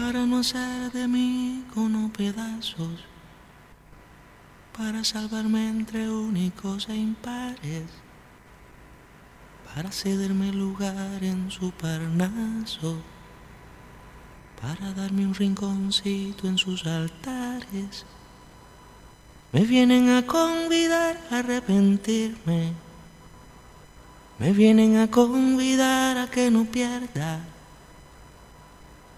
para no hacer de mí con pedazos, para salvarme entre únicos e impares, para cederme lugar en su parnaso, para darme un rinconcito en sus altares. Me vienen a convidar a arrepentirme, me vienen a convidar a que no pierda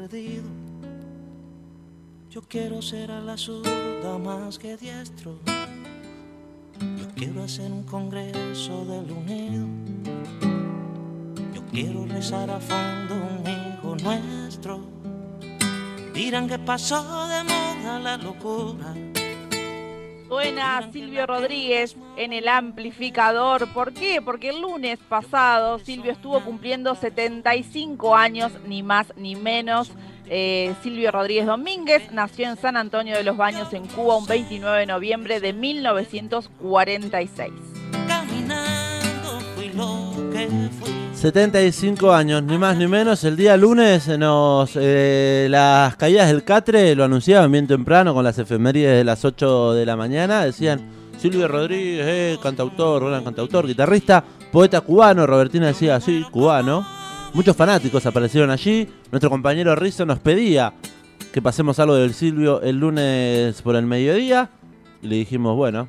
Perdido. Yo quiero ser a la zurda más que diestro. Yo quiero hacer un congreso del unido. Yo quiero rezar a fondo un hijo nuestro. Dirán que pasó de moda la locura. Suena Silvio Rodríguez en el amplificador. ¿Por qué? Porque el lunes pasado Silvio estuvo cumpliendo 75 años, ni más ni menos. Eh, Silvio Rodríguez Domínguez nació en San Antonio de los Baños, en Cuba, un 29 de noviembre de 1946. Caminando fui lo que fui. 75 años, ni más ni menos. El día lunes nos eh, las caídas del Catre lo anunciaban bien temprano con las efemérides de las 8 de la mañana. Decían Silvio Rodríguez, eh, cantautor, gran cantautor, guitarrista, poeta cubano. Robertina decía, sí, cubano. Muchos fanáticos aparecieron allí. Nuestro compañero Rizzo nos pedía que pasemos algo del Silvio el lunes por el mediodía. Y le dijimos, bueno,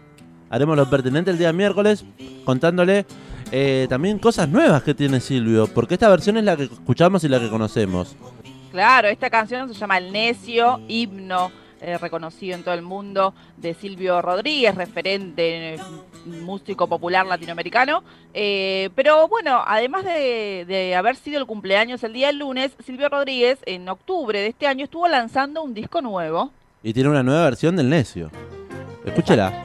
haremos lo pertinente el día miércoles contándole eh, también cosas nuevas que tiene Silvio, porque esta versión es la que escuchamos y la que conocemos. Claro, esta canción se llama El Necio, himno eh, reconocido en todo el mundo de Silvio Rodríguez, referente músico popular latinoamericano. Eh, pero bueno, además de, de haber sido el cumpleaños el día del lunes, Silvio Rodríguez en octubre de este año estuvo lanzando un disco nuevo. Y tiene una nueva versión del Necio. Escúchela.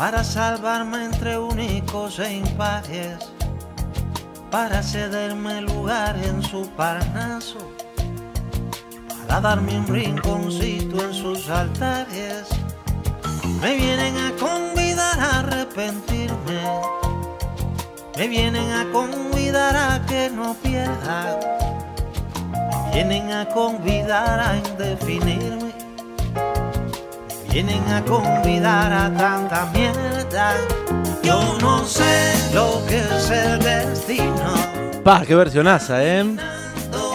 Para salvarme entre únicos e impares, para cederme lugar en su parnaso, para darme un rinconcito en sus altares. Me vienen a convidar a arrepentirme, me vienen a convidar a que no pierda vienen a convidar a indefinirme, vienen a convidar a tanta mierda. Yo no sé lo que es el destino. Pa, qué versionaza, ¿eh?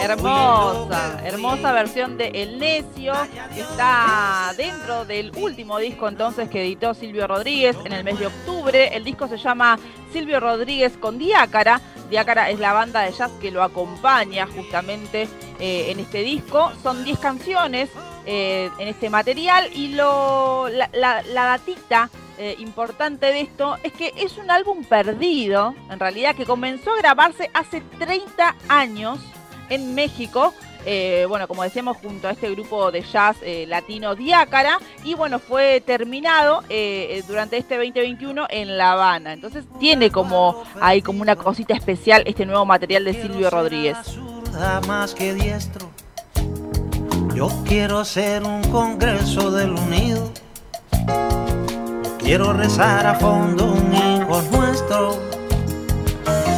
Hermosa, hermosa versión de El Necio. Está dentro del último disco entonces que editó Silvio Rodríguez en el mes de octubre. El disco se llama Silvio Rodríguez con Diácara. Diácara es la banda de jazz que lo acompaña justamente eh, en este disco. Son 10 canciones eh, en este material y lo, la, la- la datita eh, importante de esto es que es un álbum perdido, en realidad, que comenzó a grabarse hace 30 años en México. eh, bueno, como decíamos, junto a este grupo de jazz eh, latino Diácara, y bueno, fue terminado eh, durante este 2021 en La Habana. Entonces tiene como hay como una cosita especial este nuevo material de Silvio Rodríguez. Más que diestro. Yo quiero hacer un congreso del unido. quiero rezar a fondo un hijo nuestro.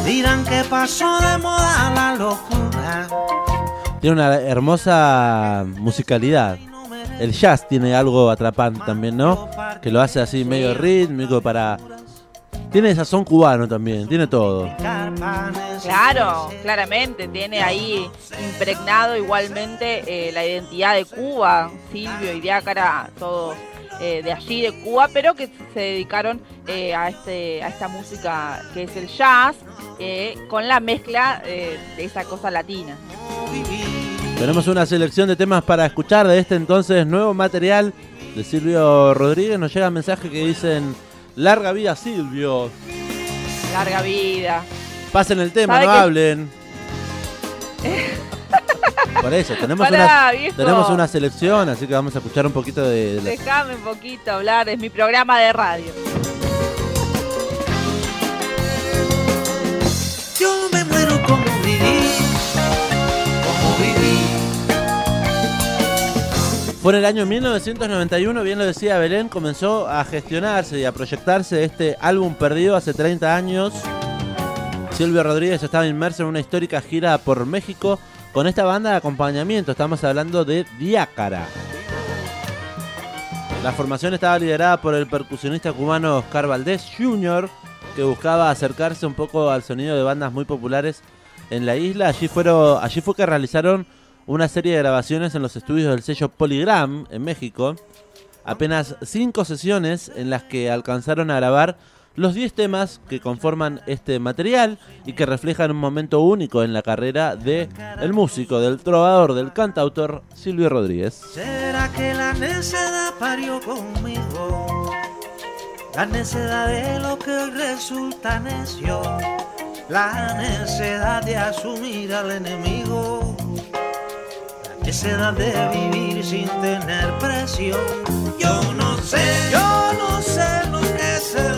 Dirán que pasó de moda la locura tiene una hermosa musicalidad. El jazz tiene algo atrapante también, ¿no? Que lo hace así medio rítmico para... Tiene sazón cubano también, tiene todo. Claro, claramente, tiene ahí impregnado igualmente eh, la identidad de Cuba, Silvio y Diácara, todos eh, de allí, de Cuba, pero que se dedicaron eh, a, este, a esta música que es el jazz, con la mezcla de esa cosa latina. Tenemos una selección de temas para escuchar de este entonces nuevo material de Silvio Rodríguez. Nos llega un mensaje que dicen, larga vida Silvio. Larga vida. Pasen el tema, no hablen. Por eso, tenemos, una, tenemos una selección, así que vamos a escuchar un poquito de... de un poquito hablar, es mi programa de radio. En el año 1991, bien lo decía Belén, comenzó a gestionarse y a proyectarse este álbum perdido hace 30 años. Silvio Rodríguez estaba inmerso en una histórica gira por México con esta banda de acompañamiento. Estamos hablando de Diácara. La formación estaba liderada por el percusionista cubano Oscar Valdés Jr., que buscaba acercarse un poco al sonido de bandas muy populares en la isla. Allí, fueron, allí fue que realizaron una serie de grabaciones en los estudios del sello Polygram en México. Apenas cinco sesiones en las que alcanzaron a grabar los 10 temas que conforman este material y que reflejan un momento único en la carrera de el músico, del trovador, del cantautor Silvio Rodríguez. ¿Será que la necedad parió conmigo? La necedad de lo que resulta necio, la necedad de asumir al enemigo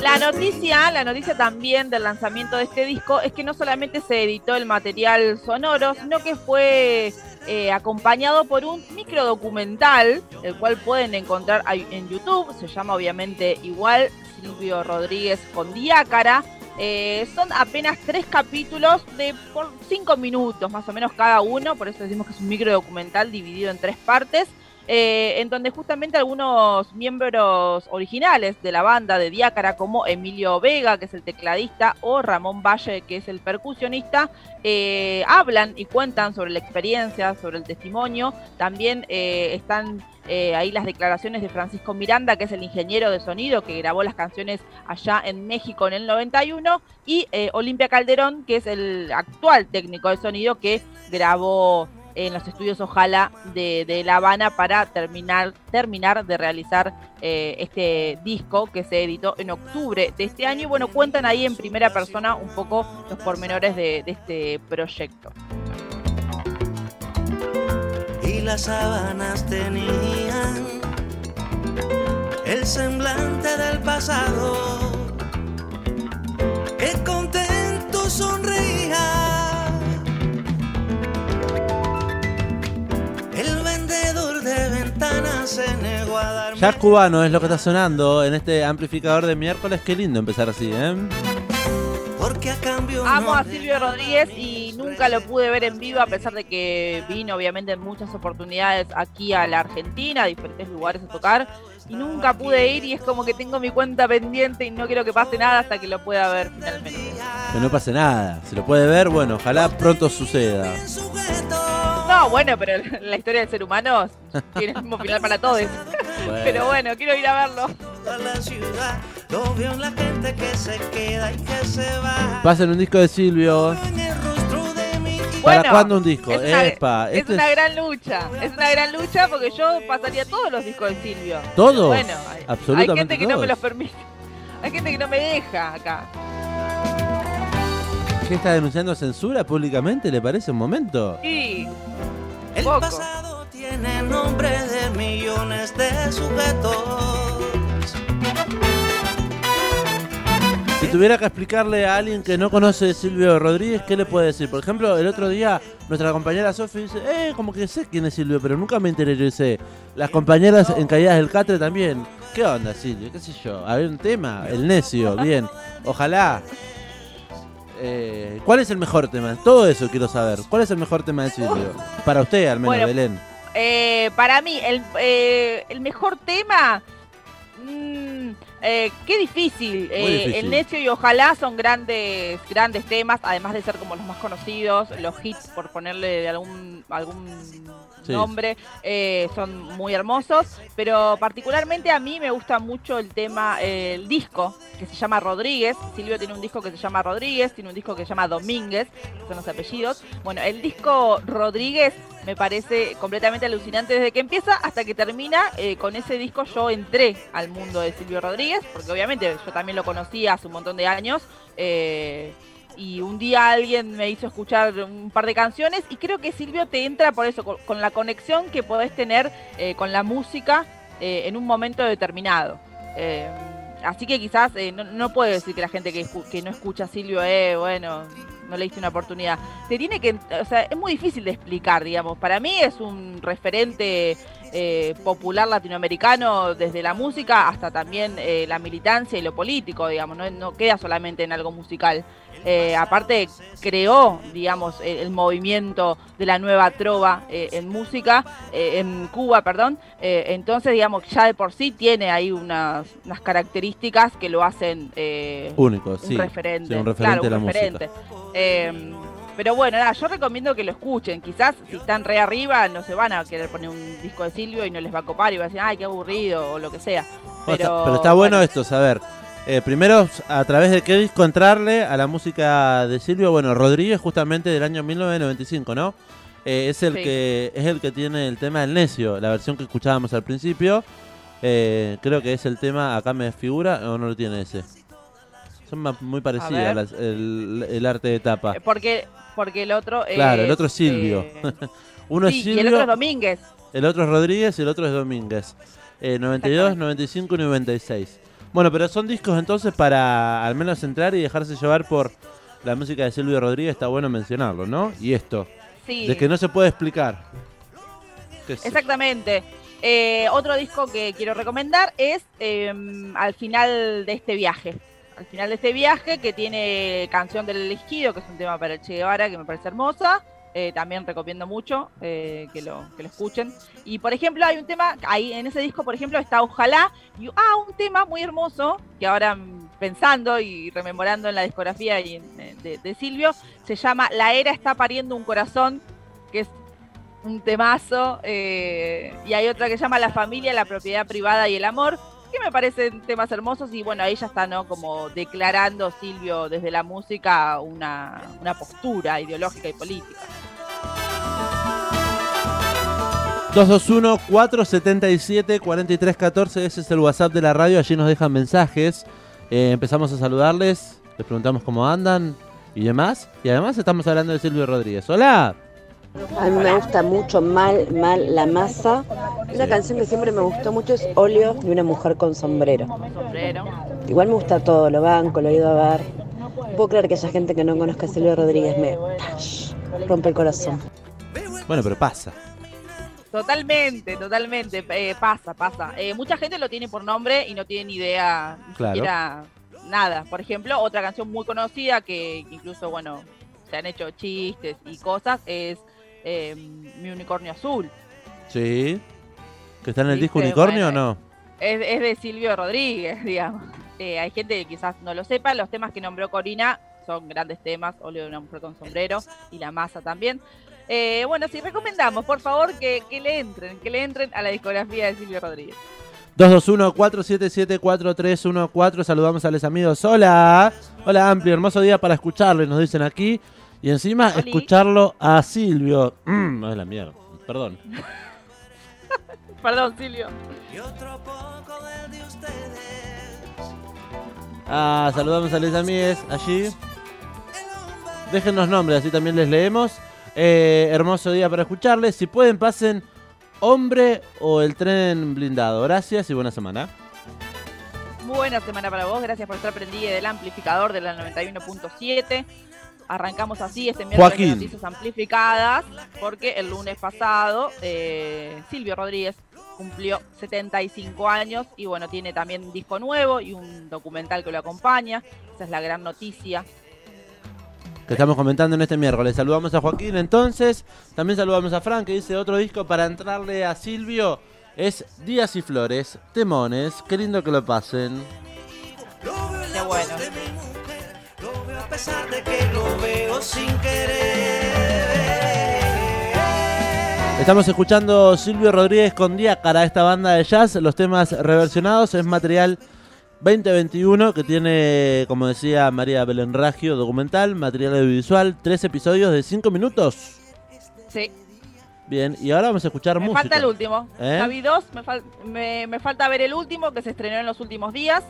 La noticia, la noticia también del lanzamiento de este disco es que no solamente se editó el material sonoro, sino que fue eh, acompañado por un micro documental, el cual pueden encontrar en YouTube, se llama obviamente igual Silvio Rodríguez con Diácara eh, son apenas tres capítulos de por cinco minutos más o menos cada uno, por eso decimos que es un micro documental dividido en tres partes. Eh, en donde justamente algunos miembros originales de la banda de Diácara, como Emilio Vega, que es el tecladista, o Ramón Valle, que es el percusionista, eh, hablan y cuentan sobre la experiencia, sobre el testimonio. También están eh, ahí las declaraciones de Francisco Miranda, que es el ingeniero de sonido que grabó las canciones allá en México en el 91, y Olimpia Calderón, que es el actual técnico de sonido que grabó en los estudios Ojalá de, La Habana para terminar, terminar de realizar eh, este disco que se editó en octubre de este año. Y bueno, cuentan ahí en primera persona un poco los pormenores de este proyecto las sábanas tenían el semblante del pasado. Jazz cubano es lo que está sonando en este amplificador de miércoles. Qué lindo empezar así, ¿eh? Porque a cambio Amo a Silvio Rodríguez y nunca lo pude ver en vivo, a pesar de que vino obviamente en muchas oportunidades aquí a la Argentina, a diferentes lugares a tocar. Y nunca pude ir y es como que tengo mi cuenta pendiente y no quiero que pase nada hasta que lo pueda ver finalmente. Que no pase nada. Si lo puede ver, bueno, ojalá pronto suceda. No, bueno, pero la historia del ser humano tiene el mismo final para todos. Pero bueno, quiero ir a verlo. Pasen un disco de Silvio. ¿Para cuándo un disco? Es una, es una gran lucha. Es una gran lucha porque yo pasaría todos los discos de Silvio. ¿Todos? Bueno, hay, gente que no me los permite. Hay gente que no me deja acá. ¿Qué está denunciando censura públicamente? ¿Le parece un momento? Sí. El pasado tiene nombre de millones de sujetos. Si tuviera que explicarle a alguien que no conoce a Silvio Rodríguez, ¿qué le puede decir? Por ejemplo, el otro día nuestra compañera Sofi dice, eh, como que sé quién es Silvio, pero nunca me enteré. Yo dice, las compañeras en Caídas del Catre también. ¿Qué onda, Silvio? ¿Qué sé yo? A ver, un tema, el necio, bien. Ojalá. Eh, ¿Cuál es el mejor tema? Todo eso quiero saber. ¿Cuál es el mejor tema de Silvio? Para usted, al menos, Bueno, Belén. Eh, para mí, el, eh, el mejor tema. mm, eh, qué difícil. Eh, difícil. El necio y ojalá son grandes, grandes temas, además de ser como los más conocidos, los hits, por ponerle de algún, algún Sí. nombre, eh, son muy hermosos. Pero particularmente a mí me gusta mucho el tema, eh, el disco, que se llama Rodríguez. Silvio tiene un disco que se llama Rodríguez, tiene un disco que se llama Domínguez, que son los apellidos. Bueno, el disco Rodríguez me parece completamente alucinante desde que empieza hasta que termina. Eh, con ese disco yo entré al mundo de Silvio Rodríguez, porque obviamente yo también lo conocía hace un montón de años. eh, y un día alguien me hizo escuchar un par de canciones y creo que Silvio te entra por eso, con, la conexión que podés tener eh, con la música en un momento determinado. Así que quizás no, no puedo decir que la gente que, que no escucha a Silvio, eh, bueno, no le diste una oportunidad. Te tiene que, o sea, es muy difícil de explicar, digamos. Para mí es un referente eh, popular latinoamericano desde la música hasta también eh, la militancia y lo político, digamos. No queda solamente en algo musical. Eh, aparte creó, digamos, el, el movimiento de la nueva trova eh, en música, eh, en Cuba, perdón. Eh, entonces, digamos, ya de por sí tiene ahí unas, unas características que lo hacen eh, Único, un sí. referente. Sí, un referente claro, de la referente. Eh, pero bueno, nada, yo recomiendo que lo escuchen. Quizás si están re arriba no se van a querer poner un disco de Silvio y no les va a copar y van a decir, ay, qué aburrido o lo que sea. Pero, sea, pero está bueno, esto, saber. Eh, primero, a través de qué disco entrarle a la música de Silvio. Bueno, Rodríguez, justamente del año 1995, ¿no? Eh, es el Sí. que es el que tiene el tema del necio, la versión que escuchábamos al principio. Eh, creo que es el tema, acá me figura, o no lo tiene ese. Son muy parecidas las- el, el arte de tapa. Eh, Porque, porque el otro. Claro, el otro es Silvio. eh, Uno sí, es y el Silvio, otro es Domínguez. el otro es Rodríguez y el otro es Domínguez. Eh, 92, 95 y 96. Bueno, pero son discos entonces para al menos entrar y dejarse llevar por la música de Silvio Rodríguez. Está bueno mencionarlo, ¿no? Y esto, Sí. de que no se puede explicar. Exactamente. Eh, otro disco que quiero recomendar es eh, Al final de este viaje. Al final de este viaje, que tiene Canción del Elegido, que es un tema para el Che Guevara, que me parece hermosa. Eh, también recomiendo mucho eh, que, lo, que lo escuchen. Y por ejemplo, hay un tema, ahí en ese disco, por ejemplo, está Ojalá. Y ah, un tema muy hermoso, que ahora mm, pensando y rememorando en la discografía y eh, de, de Silvio, se llama La era está pariendo un corazón, que es un temazo. eh, y hay otra que se llama La familia, la propiedad privada y el amor, que me parecen temas hermosos. Y bueno, ahí ya está, ¿no? Como declarando Silvio desde la música una, una postura ideológica y política. 221-477-4314, ese es el WhatsApp de la radio, allí nos dejan mensajes. Eh, empezamos a saludarles, les preguntamos cómo andan y demás. Y además estamos hablando de Silvio Rodríguez. Hola. A mí me gusta mucho Mal, Mal, La Masa. Una canción que siempre me gustó mucho es Óleo de una mujer con sombrero. Sombrero. Igual me gusta todo, lo banco, lo he ido a ver. No puedo creer que haya gente que no conozca a Silvio Rodríguez, me rompe el corazón. Bueno, pero pasa. Totalmente, totalmente. eh, pasa, pasa. Eh, mucha gente lo tiene por nombre y no tiene ni idea, ni Claro. siquiera nada. Por ejemplo, otra canción muy conocida que incluso, bueno, se han hecho chistes y cosas es eh, Mi Unicornio Azul. Sí. ¿Que está en el disco Unicornio o no? Es, es de Silvio Rodríguez, digamos. Eh, hay gente que quizás no lo sepa. Los temas que nombró Corina son grandes temas. Óleo de una mujer con sombrero y La Masa también. Eh, bueno, sí, recomendamos, por favor, que, que le entren, que le entren a la discografía de Silvio Rodríguez. 221-477-4314. Saludamos a los amigos. Hola. Hola, amplio, hermoso día para escucharlo, nos dicen aquí. Y encima Oli. escucharlo a Silvio. Mm, no es la mierda. Perdón. Perdón, Silvio. Y otro poco del de ustedes. Ah, saludamos a los amigos allí. Déjenos nombres, así también les leemos. Eh, hermoso día para escucharles. Si pueden, pasen Hombre o el tren blindado. Gracias y buena semana. Buena semana para vos. Gracias por estar prendida del amplificador de la 91.7 arrancamos así este miércoles de noticias amplificadas porque el lunes pasado eh, Silvio Rodríguez cumplió 75 años y bueno, tiene también un disco nuevo y un documental que lo acompaña. Esa es la gran noticia. Que estamos comentando en este miércoles. Saludamos a Joaquín entonces. También saludamos a Frank que dice otro disco para entrarle a Silvio. Es Días y Flores, Temones. Qué lindo que lo pasen. Qué bueno pesar de que lo veo sin querer. Estamos escuchando Silvio Rodríguez con Diácara, esta banda de jazz. Los temas reversionados es material 2021 que tiene, como decía María Belén Ragio, documental, material audiovisual, tres episodios de cinco minutos. Sí. Bien, y ahora vamos a escuchar música. Me falta el último. ¿Eh? dos, me, me falta ver el último que se estrenó en los últimos días.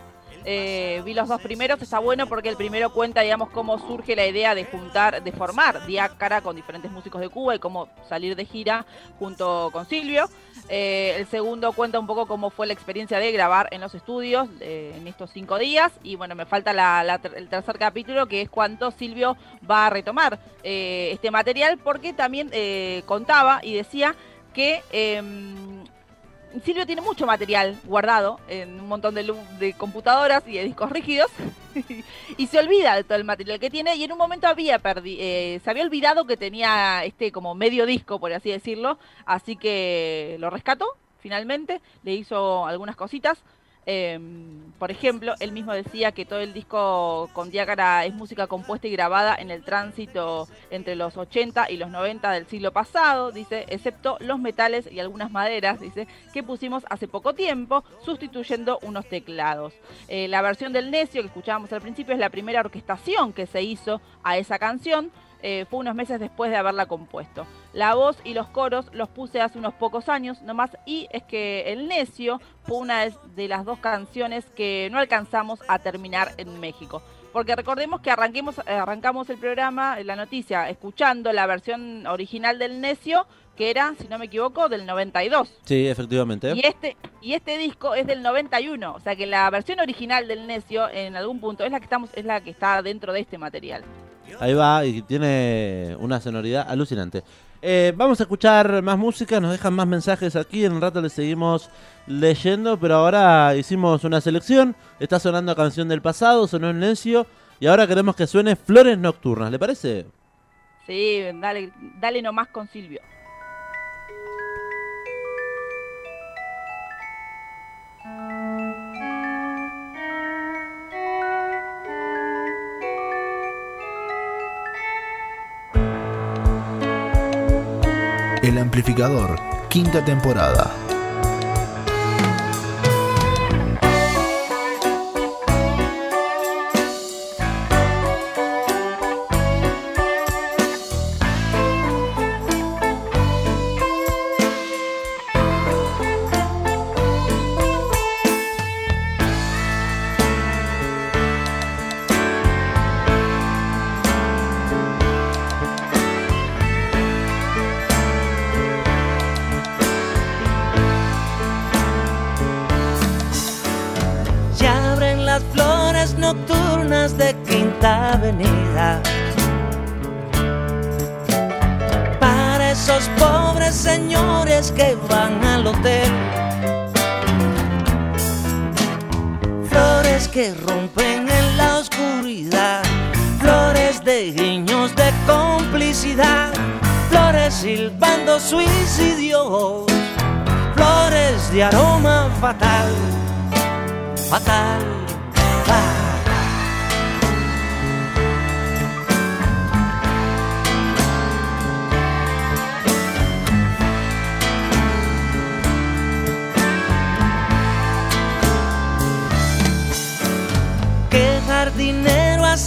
Eh, vi los dos primeros, está bueno porque el primero cuenta, digamos, cómo surge la idea de juntar, de formar Diácara con diferentes músicos de Cuba y cómo salir de gira junto con Silvio. Eh, el segundo cuenta un poco cómo fue la experiencia de grabar en los estudios eh, en estos cinco días. Y bueno, me falta el tercer capítulo que es cuánto Silvio va a retomar este material porque también contaba y decía que em, Silvio tiene mucho material guardado en un montón de, computadoras y de discos rígidos y se olvida de todo el material que tiene y en un momento había eh, se había olvidado que tenía este como medio disco, por así decirlo, así que lo rescató finalmente, le hizo algunas cositas, Em, por ejemplo, él mismo decía que todo el disco con Diácara es música compuesta y grabada en el tránsito entre los 80 y los 90 del siglo pasado, dice, excepto los metales y algunas maderas, dice, que pusimos hace poco tiempo, sustituyendo unos teclados. Eh, la versión del Necio que escuchábamos al principio es la primera orquestación que se hizo a esa canción. Eh, fue unos meses después de haberla compuesto. La voz y los coros los puse hace unos pocos años nomás y es que El Necio fue una de las dos canciones que no alcanzamos a terminar en México. Porque recordemos que arranquemos, arrancamos el programa, la noticia, escuchando la versión original del Necio, que era, si no me equivoco, del 92. Sí, efectivamente. Y este, y este disco es del 91, o sea que la versión original del Necio en algún punto es la que estamos, es la que está dentro de este material. Ahí va, y tiene una sonoridad alucinante. Eh, vamos a escuchar más música, nos dejan más mensajes aquí, en un rato les seguimos leyendo, pero ahora hicimos una selección, está sonando canción del pasado, sonó en Nencio, y ahora queremos que suene Flores Nocturnas, ¿le parece? Sí, dale, dale nomás con Silvio. Quinta temporada. nocturnas de Quinta Avenida. Para esos pobres señores que van al hotel. Flores que rompen en la oscuridad. Flores de guiños de complicidad. Flores silbando suicidios. Flores de aroma fatal. Fatal.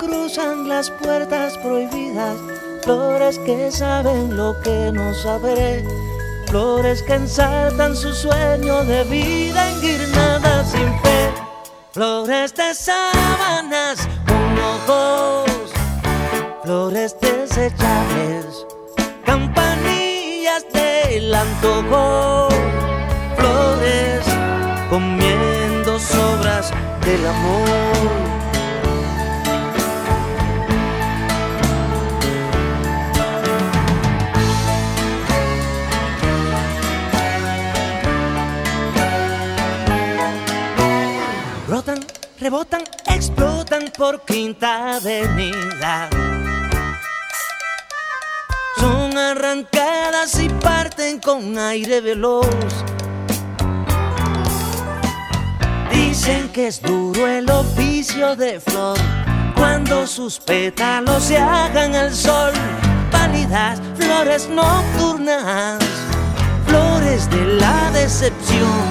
cruzan las puertas prohibidas, flores que saben lo que no sabré, flores que ensaltan su sueño de vida en guirnaldas sin fe, flores de sábanas con ojos, flores desechables, campanillas del antojo, flores comiendo sobras del amor. Rebotan, explotan por quinta avenida. Son arrancadas y parten con aire veloz. Dicen que es duro el oficio de flor cuando sus pétalos se hagan al sol. Pálidas flores nocturnas, flores de la decepción,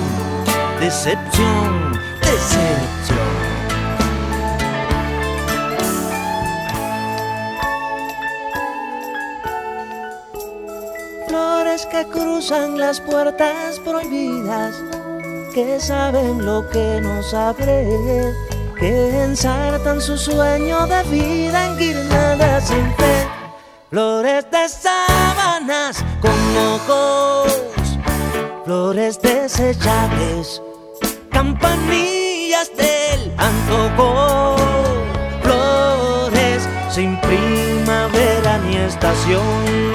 decepción, decepción. Cruzan las puertas prohibidas, que saben lo que no sabré, que ensartan su sueño de vida en guirnaldas sin fe. Flores de sábanas con ojos, flores desechables, campanillas del antojo, flores sin primavera ni estación,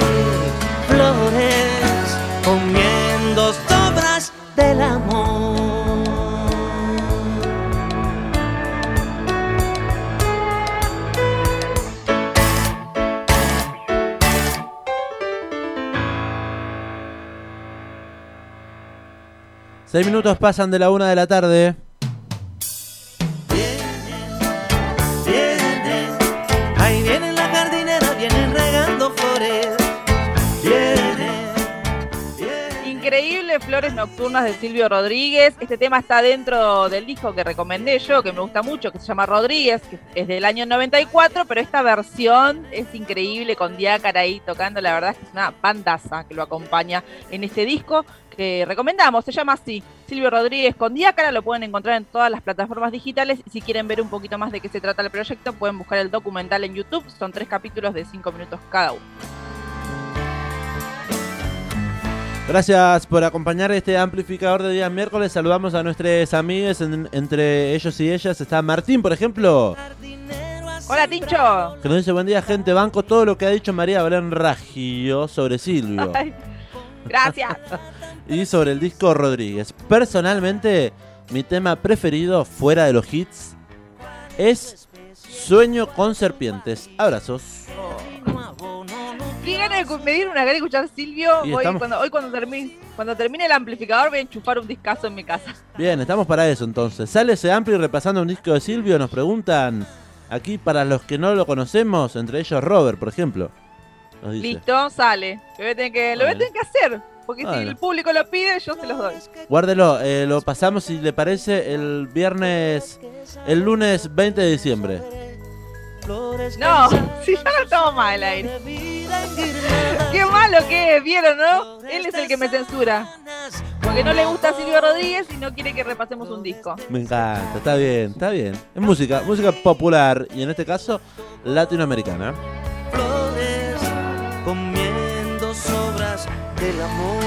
Seis minutos pasan de la una de la tarde. Increíble Flores Nocturnas de Silvio Rodríguez. Este tema está dentro del disco que recomendé yo, que me gusta mucho, que se llama Rodríguez, que es del año 94, pero esta versión es increíble con Diácara ahí tocando. La verdad es que es una bandaza que lo acompaña en este disco que recomendamos. Se llama así, Silvio Rodríguez con Diácara. Lo pueden encontrar en todas las plataformas digitales. Y si quieren ver un poquito más de qué se trata el proyecto, pueden buscar el documental en YouTube. Son tres capítulos de cinco minutos cada uno. Gracias por acompañar este amplificador de día miércoles. Saludamos a nuestros amigos. en- entre ellos y ellas está Martín, por ejemplo, Hola, Tincho. que nos dice buen día, gente. Banco todo lo que ha dicho María Belén Raggio sobre Silvio Ay, gracias. y sobre el disco Rodríguez. Personalmente, mi tema preferido fuera de los hits es Sueño con serpientes. Abrazos. Ganas de me dieron una gana de escuchar Silvio. Y Voy- estamos- cuando, hoy cuando termine, cuando termine el amplificador voy a enchufar un discazo en mi casa. Bien, estamos para eso entonces. Sale ese amplio repasando un disco de Silvio. Nos preguntan aquí para los que no lo conocemos, entre ellos Robert, por ejemplo. Nos dice. Listo, sale. Lo voy a tener que, lo voy a Bueno. tener que hacer. Porque si el público lo pide, yo se los doy. Guárdelo, eh, lo pasamos si le parece el viernes, el lunes 20 de diciembre. No, si ya no estamos mal al aire. Qué malo que es, ¿vieron, no? Él es el que me censura. Porque no le gusta a Silvio Rodríguez y no quiere que repasemos un disco. Me encanta, está bien, está bien. Es música, música popular y en este caso latinoamericana. Flores comiendo sobras del amor.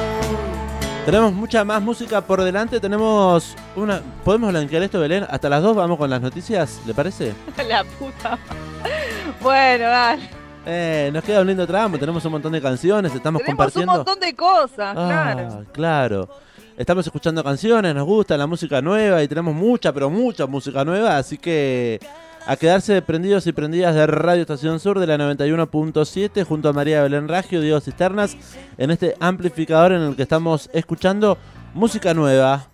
Tenemos mucha más música por delante, tenemos una... ¿Podemos blanquear esto, Belén? Hasta las 2 vamos con las noticias, ¿le parece? La puta. Bueno, dale. Eh, nos queda un lindo tramo, tenemos un montón de canciones, estamos Tenemos un compartiendo... montón de cosas, Ah, claro. claro. Estamos escuchando canciones, nos gusta la música nueva y tenemos mucha, pero mucha música nueva, así que a quedarse prendidos y prendidas de Radio Estación Sur de la 91.7 junto a María Belén Raggio, Diego Cisternas, en este amplificador en el que estamos escuchando música nueva.